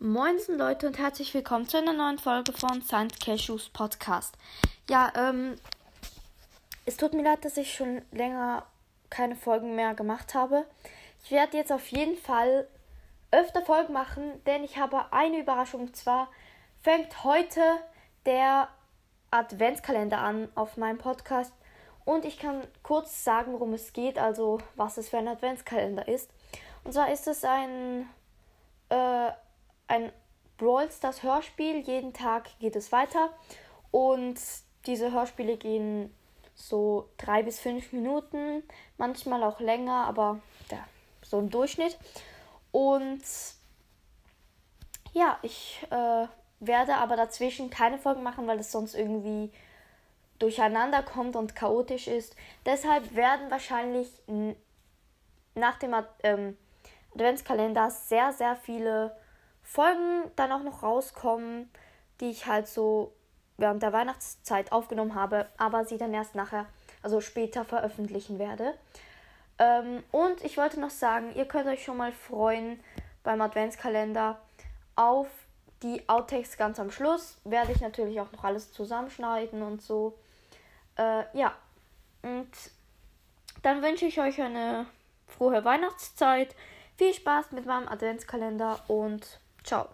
Moinsen Leute und herzlich willkommen zu einer neuen Folge von Saint Cashews Podcast. Ja, ähm, es tut mir leid, dass ich schon länger keine Folgen mehr gemacht habe. Ich werde jetzt auf jeden Fall öfter Folgen machen, denn ich habe eine Überraschung. Und zwar fängt heute der Adventskalender an auf meinem Podcast. Und ich kann kurz sagen, worum es geht, also was es für ein Adventskalender ist. Und zwar ist es ein äh, ein Brawl Stars Hörspiel. Jeden Tag geht es weiter. Und diese Hörspiele gehen so drei bis fünf Minuten, manchmal auch länger, aber ja, so im Durchschnitt. Und ja, ich äh, werde aber dazwischen keine Folgen machen, weil es sonst irgendwie durcheinander kommt und chaotisch ist. Deshalb werden wahrscheinlich nach dem ähm, Adventskalender sehr, sehr viele Folgen dann auch noch rauskommen, die ich halt so während der Weihnachtszeit aufgenommen habe, aber sie dann erst nachher, also später veröffentlichen werde. Ähm, und ich wollte noch sagen, ihr könnt euch schon mal freuen beim Adventskalender auf die Outtakes ganz am Schluss. Werde ich natürlich auch noch alles zusammenschneiden und so. Äh, ja, und dann wünsche ich euch eine frohe Weihnachtszeit. Viel Spaß mit meinem Adventskalender und Ciao!